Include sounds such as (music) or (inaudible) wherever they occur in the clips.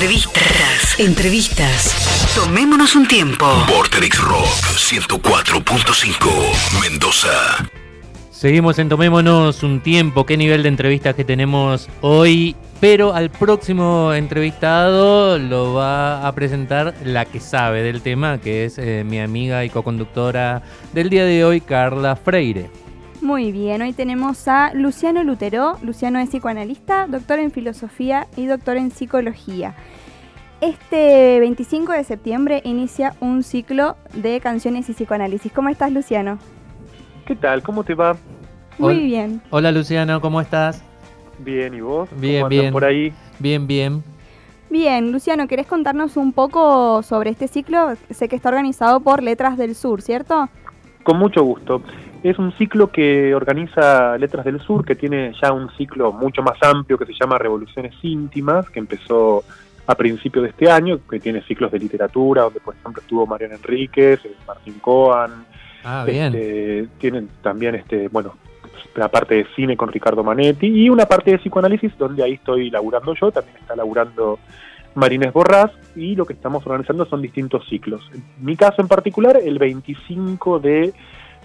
Entrevistas, entrevistas. Tomémonos un tiempo. Vorterix Rock 104.5 Mendoza. Seguimos en Tomémonos un tiempo. Qué nivel de entrevistas que tenemos hoy. Pero al próximo entrevistado lo va a presentar la que sabe del tema, que es eh, mi amiga y coconductora del día de hoy, Carla Freire. Muy bien, hoy tenemos a Luciano Lutero. Luciano es psicoanalista, doctor en filosofía y doctor en psicología. Este 25 de septiembre inicia un ciclo de canciones y psicoanálisis. ¿Cómo estás, Luciano? ¿Qué tal? ¿Cómo te va? Muy Hol- bien. Hola Luciano, ¿cómo estás? Bien, ¿y vos? Bien, ¿Cómo bien. por ahí? Bien, bien. Bien, Luciano, ¿querés contarnos un poco sobre este ciclo? Sé que está organizado por Letras del Sur, ¿cierto? Con mucho gusto. Es un ciclo que organiza Letras del Sur, que tiene ya un ciclo mucho más amplio que se llama Revoluciones Íntimas, que empezó a principio de este año, que tiene ciclos de literatura, donde por ejemplo estuvo Mariana Enríquez, eh, Martín Coan, Ah, bien. Este, tienen también este, bueno, la parte de cine con Ricardo Manetti y una parte de psicoanálisis donde ahí estoy laburando yo, también está laburando Marines Borrás y lo que estamos organizando son distintos ciclos. En mi caso en particular, el 25 de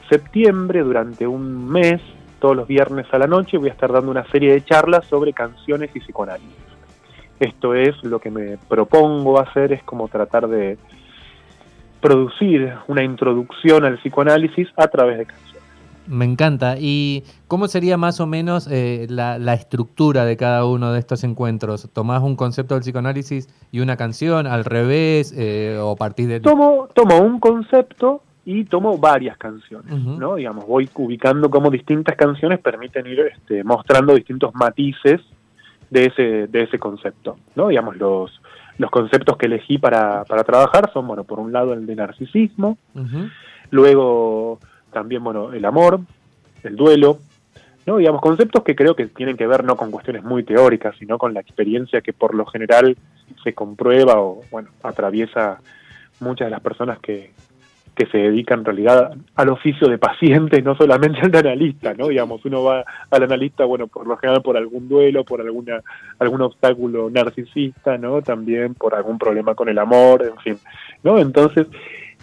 septiembre, durante un mes, todos los viernes a la noche, voy a estar dando una serie de charlas sobre canciones y psicoanálisis. Esto es lo que me propongo hacer, es como tratar de producir una introducción al psicoanálisis a través de canciones. Me encanta. ¿Y cómo sería más o menos eh, la, la estructura de cada uno de estos encuentros? ¿Tomás un concepto del psicoanálisis y una canción al revés eh, o partís de... Tomo, tomo un concepto y tomo varias canciones. ¿no? Digamos, voy ubicando cómo distintas canciones permiten ir este, mostrando distintos matices de ese, de ese concepto, ¿no? Digamos, los, los conceptos que elegí para, para trabajar son, bueno, por un lado el de narcisismo, luego también, bueno, el amor, el duelo, ¿no? Digamos, conceptos que creo que tienen que ver no con cuestiones muy teóricas, sino con la experiencia que por lo general se comprueba o, bueno, atraviesa muchas de las personas que, que se dedican en realidad al oficio de paciente, no solamente al analista, ¿no? Digamos, uno va al analista, bueno, por lo general por algún duelo, por alguna algún obstáculo narcisista, ¿no? También por algún problema con el amor, en fin, ¿no? Entonces,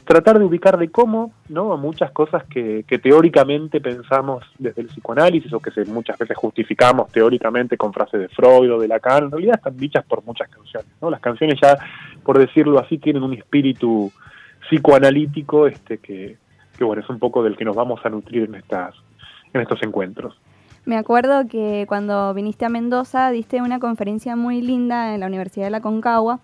tratar de ubicar de cómo, ¿no? Muchas cosas que, que teóricamente pensamos desde el psicoanálisis o que se, muchas veces justificamos teóricamente con frases de Freud o de Lacan, en realidad están dichas por muchas canciones, ¿no? Las canciones ya, por decirlo así, tienen un espíritu psicoanalítico este que, que bueno, es un poco del que nos vamos a nutrir en estas en estos encuentros. Me acuerdo que cuando viniste a Mendoza diste una conferencia muy linda en la Universidad de la Concagua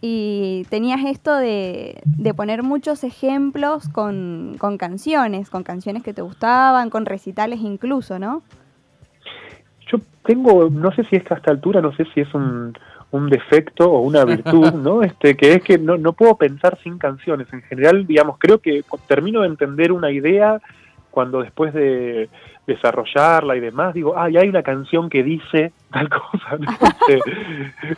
y tenías esto de, de poner muchos ejemplos con, con canciones, con canciones que te gustaban, con recitales incluso, ¿no? Yo tengo, no sé si es que a esta altura, no sé si es un, un defecto o una virtud, (laughs) ¿no? Este, que es que no, no puedo pensar sin canciones. En general, digamos, creo que termino de entender una idea cuando después de desarrollarla y demás, digo, ah, y hay una canción que dice tal cosa, ¿no? (laughs) Este,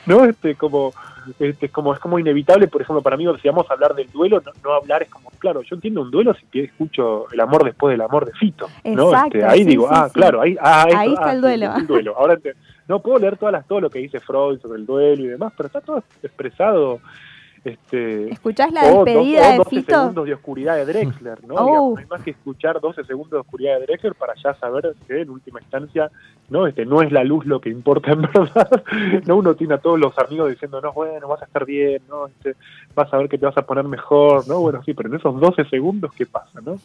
¿no? Este, como, este, como, es como inevitable, por ejemplo, para mí, si vamos a hablar del duelo, no, no hablar es como, claro, yo entiendo un duelo si escucho el amor después del amor de Fito, ¿no? Exacto, Este, ahí sí, digo, sí, ah, sí. claro, ahí, ah, Ahí está ah, el sí, duelo. el duelo. Ahora te- no puedo leer todas las, todo lo que dice Freud sobre el duelo y demás, pero está todo expresado. Este, ¿Escuchás la o despedida o de 12 Fito? segundos de oscuridad de Drexler, ¿no? Oh. Digamos, no hay más que escuchar 12 segundos de oscuridad de Drexler para ya saber que en última instancia no este no es la luz lo que importa (laughs) en verdad. no uno tiene a todos los amigos diciendo, no, bueno, vas a estar bien, no, este, vas a ver que te vas a poner mejor, ¿no? Bueno, sí, pero en esos 12 segundos, ¿qué pasa, no?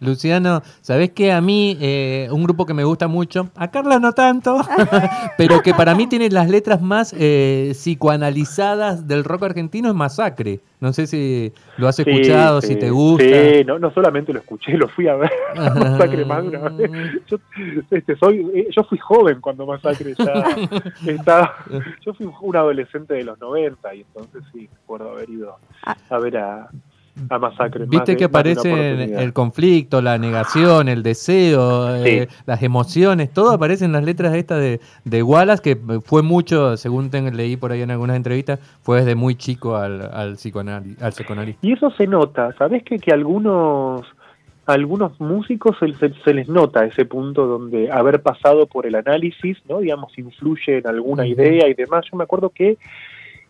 Luciano, ¿sabés que a mí eh, un grupo que me gusta mucho, a Carla no tanto, (laughs) pero que para mí tiene las letras más eh, psicoanalizadas del rock argentino es Masacre. No sé si lo has escuchado, sí, si te gusta. Sí, no, no solamente lo escuché, lo fui a ver. (laughs) (laughs) Masacre más de una vez. Yo, este, soy, eh, yo fui joven cuando Masacre ya (laughs) estaba. Yo fui un adolescente de los 90 y entonces sí, recuerdo haber ido Ah. a ver a, a Masacre. más Viste que aparece el conflicto, la negación, el deseo, eh, las emociones, todo aparece en las letras estas de, de Wallace, que fue mucho, según ten- leí por ahí en algunas entrevistas, fue desde muy chico al, al, psicoanali- al psicoanalista. Y eso se nota, ¿sabés que, que algunos algunos músicos se, se- se les nota ese punto donde haber pasado por el análisis, ¿no? Digamos, influye en alguna idea y demás. Yo me acuerdo que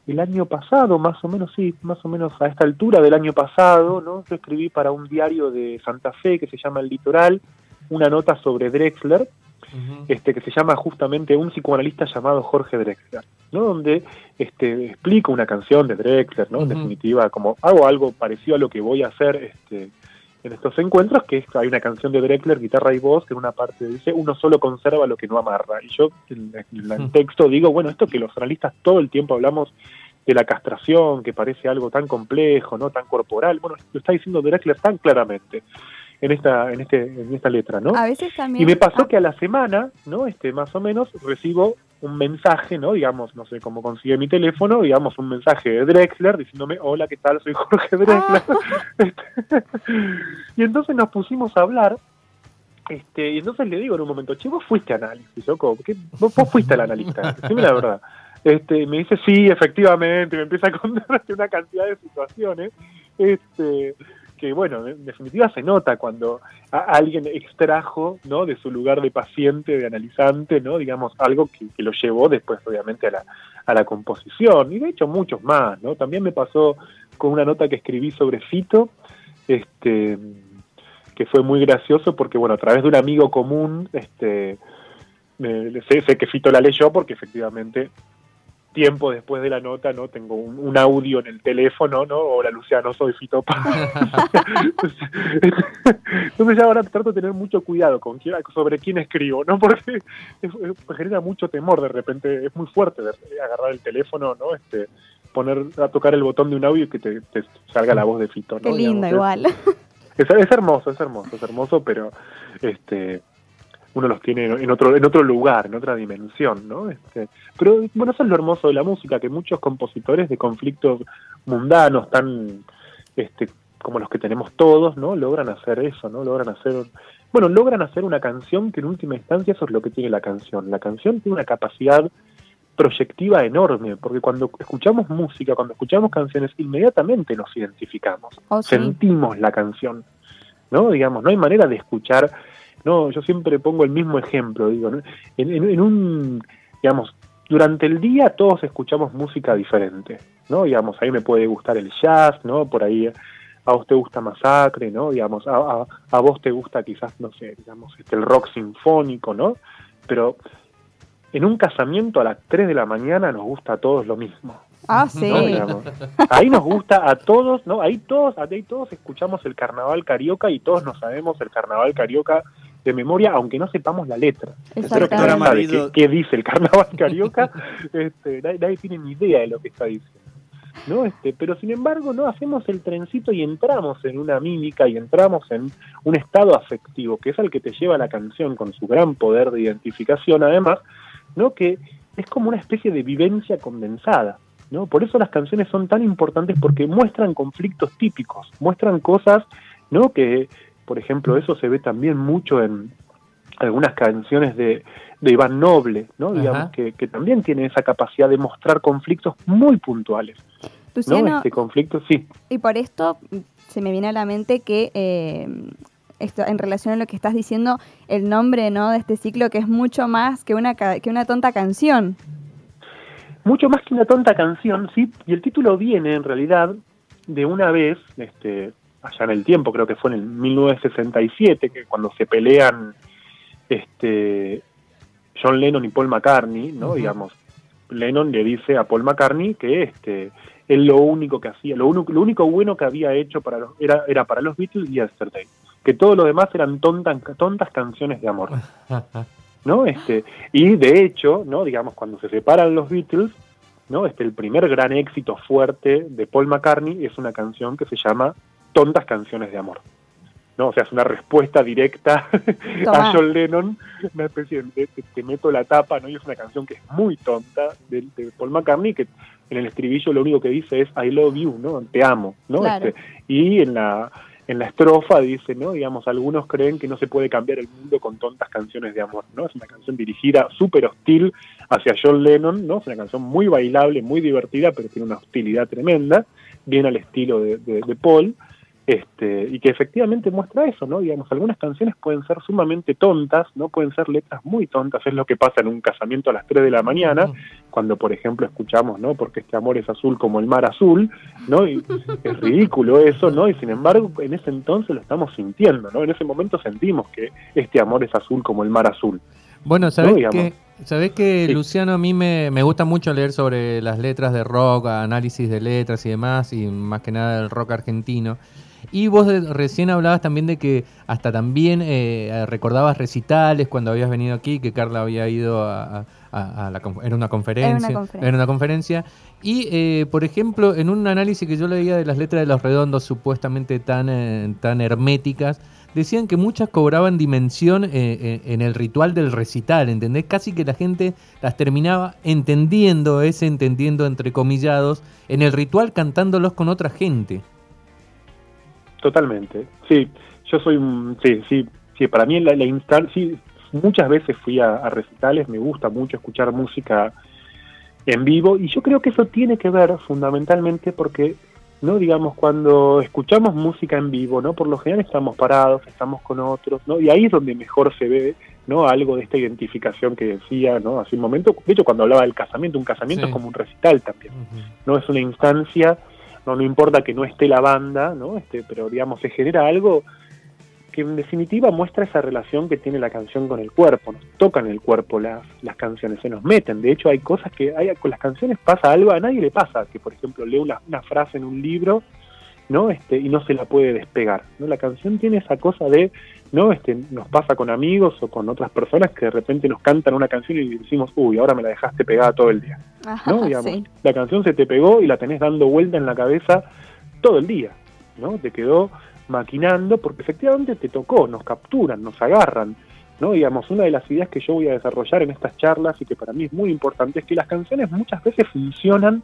el año pasado, más o menos, sí, más o menos a esta altura del año pasado, ¿no? Yo escribí para un diario de Santa Fe que se llama El Litoral, una nota sobre Drexler, este, que se llama justamente un psicoanalista llamado Jorge Drexler, ¿no? Donde este, explico una canción de Drexler, ¿no? En definitiva, como hago algo parecido a lo que voy a hacer este, en estos encuentros, que es, hay una canción de Drexler, guitarra y voz, que en una parte dice, uno solo conserva lo que no amarra. Y yo en, en el texto digo, bueno, esto que los analistas todo el tiempo hablamos de la castración, que parece algo tan complejo, no tan corporal, bueno, lo está diciendo Drexler tan claramente en esta, en este, en esta letra, ¿no? A veces también... Y me pasó ah, que a la semana, ¿no? Este, más o menos, recibo un mensaje, ¿no? Digamos, no sé cómo consigue mi teléfono, digamos, un mensaje de Drexler diciéndome, hola, ¿qué tal? Soy Jorge Drexler. (laughs) (laughs) Y entonces nos pusimos a hablar, este, y entonces le digo en un momento, che, vos fuiste análisis, loco, ¿qué? Vos, vos fuiste al analista, decime la verdad. Este, me dice, sí, efectivamente, y me empieza a contar (laughs) una cantidad de situaciones, este, que bueno, en definitiva se nota cuando alguien extrajo, ¿no? De su lugar de paciente, de analizante, ¿no? Digamos, algo que, que lo llevó después, obviamente, a la, a la composición, y de hecho muchos más, ¿no? También me pasó con una nota que escribí sobre Fito, este, que fue muy gracioso porque, bueno, a través de un amigo común, este, me- sé, sé que Fito la leyó porque efectivamente tiempo después de la nota, ¿no? Tengo un, un audio en el teléfono, ¿no? Hola Luciano, soy Fito. (laughs) (laughs) Entonces ya ahora trato de tener mucho cuidado con quién, sobre quién escribo, ¿no? Porque es- es- me genera mucho temor de repente, es muy fuerte de- agarrar el teléfono, ¿no? Este, poner a tocar el botón de un audio y que te, te salga la voz de Fito, ¿no? Qué lindo, Digamos, igual. es, es hermoso, es hermoso, es hermoso, pero este uno los tiene en otro en otro lugar, en otra dimensión, ¿no? Este, pero bueno, eso es lo hermoso de la música, que muchos compositores de conflictos mundanos tan este como los que tenemos todos, ¿no? Logran hacer eso, ¿no? Logran hacer bueno, logran hacer una canción que en última instancia eso es lo que tiene la canción. La canción tiene una capacidad proyectiva enorme, porque cuando escuchamos música, cuando escuchamos canciones, inmediatamente nos identificamos Oh, sí. sentimos la canción, ¿no? Digamos, no hay manera de escuchar, no, yo siempre pongo el mismo ejemplo, digo, ¿no? en, en- en un, digamos, durante el día todos escuchamos música diferente, ¿no? Digamos, a mí me puede gustar el jazz, ¿no? Por ahí a vos te gusta Masacre, ¿no? Digamos, a, a, a vos te gusta quizás, no sé, digamos, este, el rock sinfónico, ¿no? Pero en un casamiento a las 3 de la mañana nos gusta a todos lo mismo. Ah, sí. Ahí nos gusta a todos, ¿no? Ahí todos, ahí todos escuchamos el carnaval carioca y todos nos sabemos el carnaval carioca de memoria, aunque no sepamos la letra. Sabe Marido. qué, qué dice el carnaval (laughs) carioca, este, nadie, nadie tiene ni idea de lo que está diciendo. ¿no? Este, pero sin embargo, no hacemos el trencito y entramos en una mímica y entramos en un estado afectivo, que es al que te lleva la canción con su gran poder de identificación, además, ¿no? que es como una especie de vivencia condensada. ¿no? Por eso las canciones son tan importantes porque muestran conflictos típicos, muestran cosas ¿no? que, por ejemplo, eso se ve también mucho en algunas canciones de, de Iván Noble, ¿no? Digamos que, que también tiene esa capacidad de mostrar conflictos muy puntuales. ¿no? Luciano, Este conflicto, sí. y por esto se me viene a la mente que eh, esto, en relación a lo que estás diciendo, el nombre ¿no? de este ciclo que es mucho más que una, que una tonta canción. Mucho más que una tonta canción, sí, y el título viene en realidad de una vez, este, allá en el tiempo, creo que fue en el 1967, que cuando se pelean este, John Lennon y Paul McCartney, ¿no? Digamos, Lennon le dice a Paul McCartney que este, él lo único que hacía, lo, único- lo único bueno que había hecho para los, era, era para los Beatles y Yesterday, que todo lo demás eran tontas, tontas canciones de amor. (laughs) ¿no? Este, y de hecho, ¿no? Digamos, cuando se separan los Beatles, ¿no? Este, el primer gran éxito fuerte de Paul McCartney es una canción que se llama Tontas canciones de amor. ¿No? O sea, es una respuesta directa (laughs) a John Lennon, una especie de te, te meto la tapa, ¿no? Y es una canción que es muy tonta de, de Paul McCartney, que en el estribillo lo único que dice es I love you, ¿no? Te amo, ¿no? Claro. Este, y en la en la estrofa dice, ¿no? Digamos, algunos creen que no se puede cambiar el mundo con tontas canciones de amor, ¿no? Es una canción dirigida súper hostil hacia John Lennon, ¿no? Es una canción muy bailable, muy divertida, pero tiene una hostilidad tremenda, bien al estilo de, de- de Paul, este, y que efectivamente muestra eso, ¿no? Digamos, algunas canciones pueden ser sumamente tontas, ¿no? Pueden ser letras muy tontas, es lo que pasa en un casamiento a las 3 de la mañana, cuando por ejemplo escuchamos, ¿no? Porque este amor es azul como el mar azul, ¿no? Y es ridículo eso, ¿no? Y sin embargo, en ese entonces lo estamos sintiendo, ¿no? En ese momento sentimos que este amor es azul como el mar azul. Bueno, ¿sabés que, ¿sabés que Luciano, a mí me, me gusta mucho leer sobre las letras de rock, análisis de letras y demás, y más que nada del rock argentino? Y vos recién hablabas también de que hasta también eh, recordabas recitales cuando habías venido aquí, que Carla había ido a, la, era una conferencia. Era una conferencia. Y, eh, por ejemplo, en un análisis que yo leía de las letras de los redondos supuestamente tan, eh, tan herméticas, decían que muchas cobraban dimensión en el ritual del recital, ¿entendés? Casi que la gente las terminaba entendiendo, ese entendiendo entre comillados, en el ritual cantándolos con otra gente. Totalmente, sí, yo soy un, sí, sí, sí, para mí la, la instancia, muchas veces fui a, recitales, me gusta mucho escuchar música en vivo y yo creo que eso tiene que ver fundamentalmente porque, no digamos, cuando escuchamos música en vivo, no por lo general estamos parados, estamos con otros, no y ahí es donde mejor se ve, no algo de esta identificación que decía, no hace un momento, de hecho cuando hablaba del casamiento, un casamiento es como un recital también, no es una instancia no, no importa que no esté la banda, ¿no? Este, pero digamos, se genera algo que en definitiva muestra esa relación que tiene la canción con el cuerpo, nos tocan el cuerpo las, las canciones, se nos meten, de hecho hay cosas que hay, con las canciones pasa algo, a nadie le pasa, que por ejemplo lee una, una frase en un libro, ¿no? Este, y no se la puede despegar, ¿no? La canción tiene esa cosa de ¿no? Este, nos pasa con amigos o con otras personas que de repente nos cantan una canción y decimos, uy, ahora me la dejaste pegada todo el día. ¿no? Digamos, La canción se te pegó y la tenés dando vuelta en la cabeza todo el día, ¿no? Te quedó maquinando porque efectivamente te tocó, nos capturan, nos agarran, ¿no? Digamos, una de las ideas que yo voy a desarrollar en estas charlas y que para mí es muy importante es que las canciones muchas veces funcionan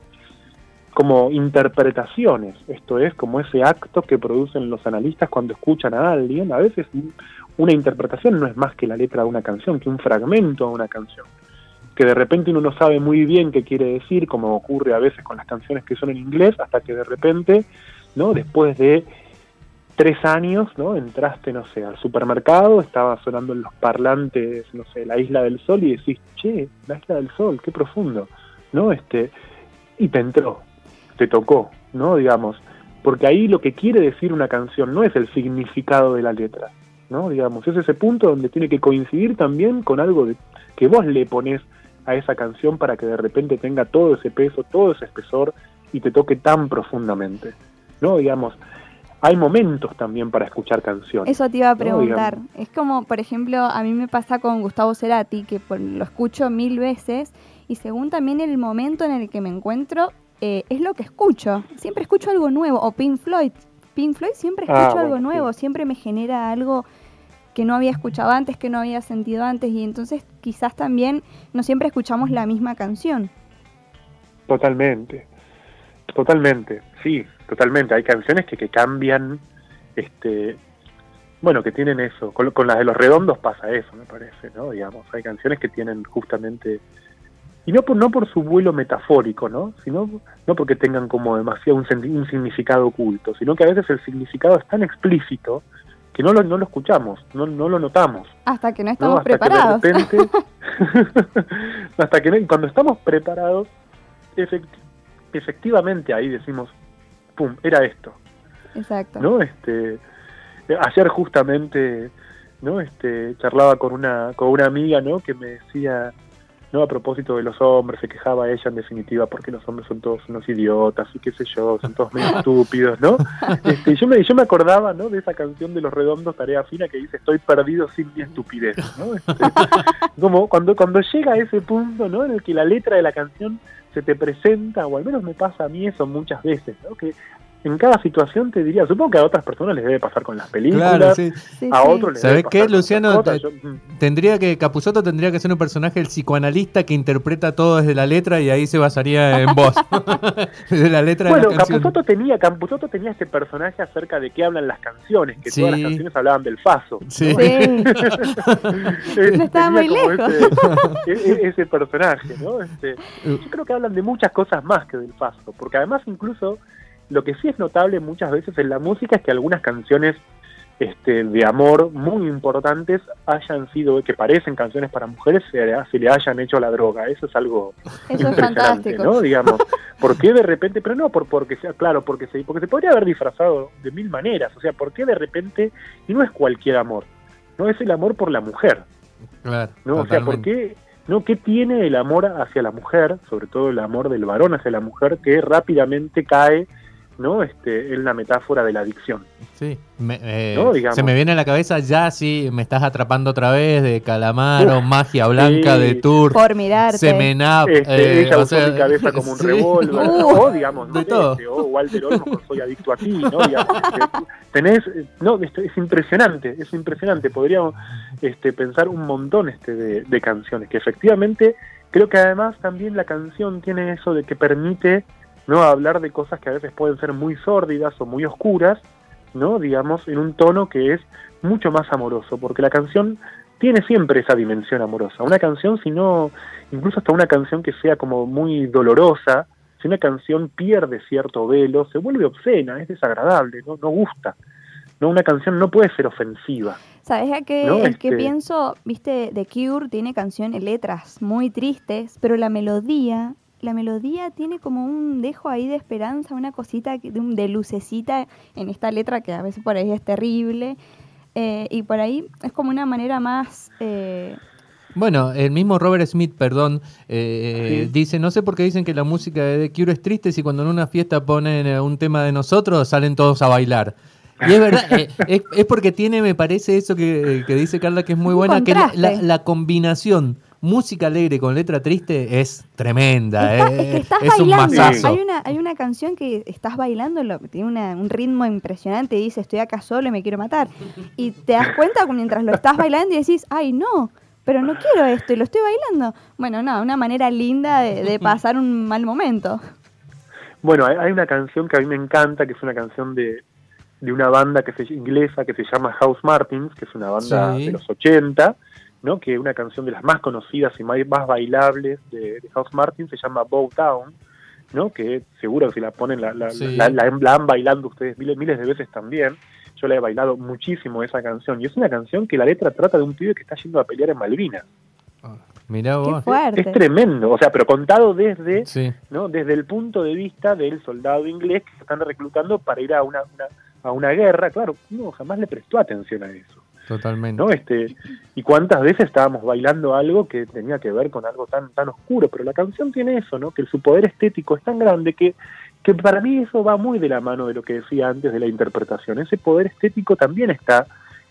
como interpretaciones, esto es como ese acto que producen los analistas cuando escuchan a alguien, a veces una interpretación no es más que la letra de una canción, que un fragmento de una canción, que de repente uno no sabe muy bien qué quiere decir, como ocurre a veces con las canciones que son en inglés, hasta que de repente, ¿no? Después de tres años, ¿no? Entraste, no sé, al supermercado, estaba sonando en los parlantes, no sé, la Isla del Sol y decís, che, la Isla del Sol, qué profundo, ¿no? Este, y te entró, te tocó, ¿no? Digamos, porque ahí lo que quiere decir una canción no es el significado de la letra, ¿no? Digamos, es ese punto donde tiene que coincidir también con algo de, que vos le pones a esa canción para que de repente tenga todo ese peso, todo ese espesor y te toque tan profundamente, ¿no? Digamos, hay momentos también para escuchar canciones. Eso te iba a preguntar. es como, por ejemplo, a mí me pasa con Gustavo Cerati, que lo escucho mil veces y según también el momento en el que me encuentro, eh, es lo que escucho. Siempre escucho algo nuevo. O Pink Floyd. Pink Floyd siempre ah, escucho algo nuevo. Siempre me genera algo que no había escuchado antes, que no había sentido antes. Y entonces quizás también no siempre escuchamos la misma canción. Totalmente. Totalmente. Sí, totalmente. Hay canciones que, que cambian. este bueno, que tienen eso. Con, con las de los redondos pasa eso, me parece, ¿no? Digamos, hay canciones que tienen justamente y no por, no por su vuelo metafórico, ¿no? Sino, no porque tengan como demasiado un, significado oculto, sino que a veces el significado es tan explícito que no lo, no lo escuchamos, no, no lo notamos. Hasta que no estamos preparados. hasta que (laughs) (laughs) cuando estamos preparados, efectivamente ahí decimos, pum, era esto. Exacto. ¿No? Este, ayer justamente, ¿no? Este, charlaba con una, con una amiga, ¿no? Que me decía, ¿no? A propósito de los hombres, se quejaba ella en definitiva porque los hombres son todos unos idiotas y qué sé yo, son todos medio (laughs) estúpidos, ¿no? Este, yo, me, yo me acordaba, ¿no? De esa canción de Los Redondos, Tarea Fina, que dice, estoy perdido sin mi estupidez, ¿no? Este, (laughs) como cuando, cuando llega a ese punto, ¿no? En el que la letra de la canción se te presenta, o al menos me pasa a mí eso muchas veces, ¿no? Que en cada situación te diría, supongo que a otras personas les debe pasar con las películas, a otros les ¿Sabes qué, Luciano? Mm. tendría que, Capuzoto tendría que ser un personaje, el psicoanalista que interpreta todo desde la letra y ahí se basaría en voz. (laughs) desde la letra bueno, de la Capuzoto tenía, Capuzoto tenía este personaje acerca de qué hablan las canciones, que todas las canciones hablaban del faso. Sí. (laughs) no estaba muy lejos. Ese, e, ese, personaje, ¿no? Este, yo creo que hablan de muchas cosas más que del faso, porque además incluso Lo que sí es notable muchas veces en la música es que algunas canciones este, de amor muy importantes hayan sido, que parecen canciones para mujeres, se, se le hayan hecho la droga. Eso es algo Eso es impresionante, fantástico. ¿no? (laughs) Digamos, (laughs) ¿por qué de repente? Pero no por porque sea, claro, porque se, porque se podría haber disfrazado de mil maneras. O sea, ¿por qué de repente? Y no es cualquier amor, no es el amor por la mujer, Claro, ¿no? O sea, ¿por totalmente. qué? ¿No? ¿Qué tiene el amor hacia la mujer, sobre todo el amor del varón hacia la mujer, que rápidamente cae, ¿no? Este, en la metáfora de la adicción. Sí, me- eh, No, se me viene a la cabeza ya sí, me estás atrapando otra vez de Calamaro, (laughs) Magia Blanca sí. de Tour, Por mirarte. Semenap, Este, eh, ella o usó sea, mi cabeza como un (laughs) sí. revólver, Uh. o digamos, no De todo. este, o Walter Olmos con Soy adicto a ti, ¿no? Digamos, este, tenés, eh, no, esto es impresionante, es impresionante, podríamos este, pensar un montón este de, de canciones, que efectivamente creo que además también la canción tiene eso de que permite no hablar de cosas que a veces pueden ser muy sórdidas o muy oscuras, ¿no? Digamos, en un tono que es mucho más amoroso, porque la canción tiene siempre esa dimensión amorosa. Una canción, si no, incluso hasta una canción que sea como muy dolorosa, si una canción pierde cierto velo, se vuelve obscena, es desagradable, no, no gusta. No, una canción no puede ser ofensiva. ¿Sabes a qué, No, este- pienso? Viste, The Cure tiene canciones, letras muy tristes, pero la melodía, la melodía tiene como un dejo ahí de esperanza, una cosita que- de, un- de lucecita en esta letra que a veces por ahí es terrible. eh, y por ahí es como una manera más... eh, Bueno, el mismo Robert Smith, perdón, eh, Sí. dice, no sé por qué dicen que la música de The Cure es triste si cuando en una fiesta ponen eh, un tema de nosotros salen todos a bailar. Y es verdad, eh, (laughs) es, es porque tiene, me parece eso que, que dice Carla, que es muy buena, que la, contraste. la- la combinación música alegre con letra triste es tremenda. Está- eh, es que estás es un bailando. masazo. Hay una, hay una canción que estás bailando, lo- tiene una- un ritmo impresionante y dice, estoy acá solo y me quiero matar. Y te das cuenta mientras lo estás bailando y decís, ay no, pero no quiero esto y lo estoy bailando. Bueno, no, una manera linda de, de pasar un mal momento. Bueno, hay, hay una canción que a mí me encanta, que es una canción de, de una banda que se, inglesa que se llama House Martins, que es una banda Sí. de los 80, ¿no? que una canción de las más conocidas y más, bailables de, de House Martins, se llama Bow Down, ¿no? que seguro que si la ponen la, la, Sí. la, la- la han bailando ustedes miles, miles de veces también. Yo la he bailado muchísimo esa canción y es una canción que la letra trata de un pibe que está yendo a pelear en Malvinas. Mirá Qué vos. Es tremendo, o sea, pero contado desde Sí. ¿no? desde el punto de vista del soldado inglés que se están reclutando para ir a una, una- a una guerra, claro, no, jamás le prestó atención a eso, Totalmente. ¿no? Este, y cuántas veces estábamos bailando algo que tenía que ver con algo tan, tan oscuro, pero la canción tiene eso, ¿no? Que su poder estético es tan grande que, que para mí eso va muy de la mano de lo que decía antes de la interpretación. Ese poder estético también está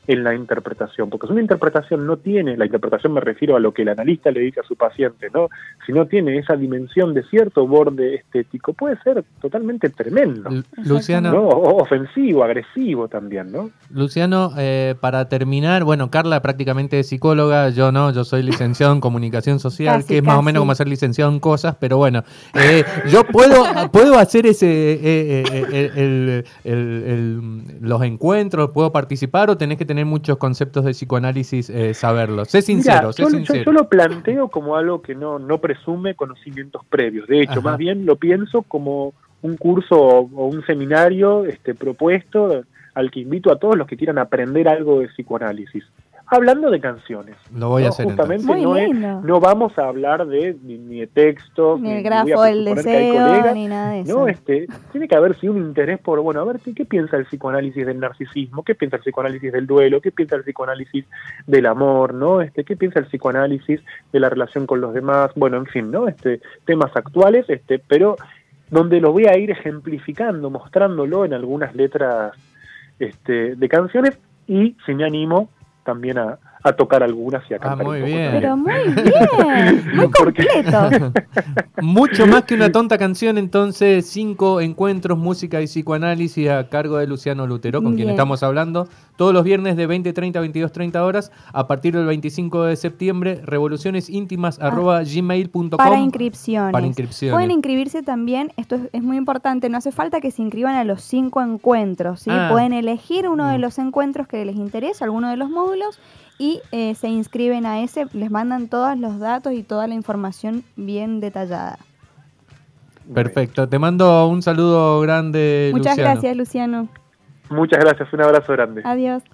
en la interpretación, porque si una interpretación no tiene, la interpretación me refiero a lo que el analista le dice a su paciente, ¿no? Si no tiene esa dimensión de cierto borde estético, puede ser totalmente tremendo, Lu- Luciano, ofensivo, agresivo también, ¿no? Luciano, eh, para terminar, bueno, Carla prácticamente es psicóloga, yo no, yo soy licenciado en comunicación social, Casi, que es más o menos como ser licenciado en cosas, pero bueno, eh, yo puedo, puedo hacer ese, eh, eh, eh, el- el- el- los encuentros, puedo participar o tenés que tener muchos conceptos de psicoanálisis, eh, saberlos. Sé sincero, sé yo, sincero. yo lo planteo como algo que no, no presume conocimientos previos. De hecho, Ajá. más bien lo pienso como un curso o, o un seminario este, propuesto al que invito a todos los que quieran aprender algo de psicoanálisis. Hablando de canciones. Lo voy a ¿no? hacer Justamente no, es- no vamos a hablar de ni, ni de textos, Ni el voy a grafo del presuponer que hay deseo, colegas, ni nada de eso. no, este, tiene que haber sí un interés por, bueno, a ver, ¿qué, qué piensa el psicoanálisis del narcisismo? ¿Qué piensa el psicoanálisis del duelo? ¿Qué piensa el psicoanálisis del amor? ¿No? Este, ¿qué piensa el psicoanálisis de la relación con los demás? Bueno, en fin, ¿no? Este, temas actuales, este, pero donde lo voy a ir ejemplificando, mostrándolo en algunas letras este, de canciones y, si me animo, también a, a tocar algunas y a Ah, cantar muy un poco bien. Pero muy bien, (laughs) muy Porque- completo. (laughs) Mucho más que una tonta canción, entonces, cinco encuentros, música y psicoanálisis a cargo de Luciano Lutero, con quien estamos hablando, todos los viernes de 20.30 a 22.30 horas, a partir del 25 de septiembre, revolucionesíntimas arroba gmail.com. Ah. Para inscripciones. Para inscripciones. Pueden inscribirse también, esto es, es muy importante, no hace falta que se inscriban a los cinco encuentros, ¿sí? Ah. Pueden elegir uno de Mm. los encuentros que les interesa, alguno de los módulos, y eh, se inscriben a ese, les mandan todos los datos y toda la información bien detallada. Perfecto. Te mando un saludo grande, Muchas Luciano. gracias, Luciano. Muchas gracias, un abrazo grande. Adiós.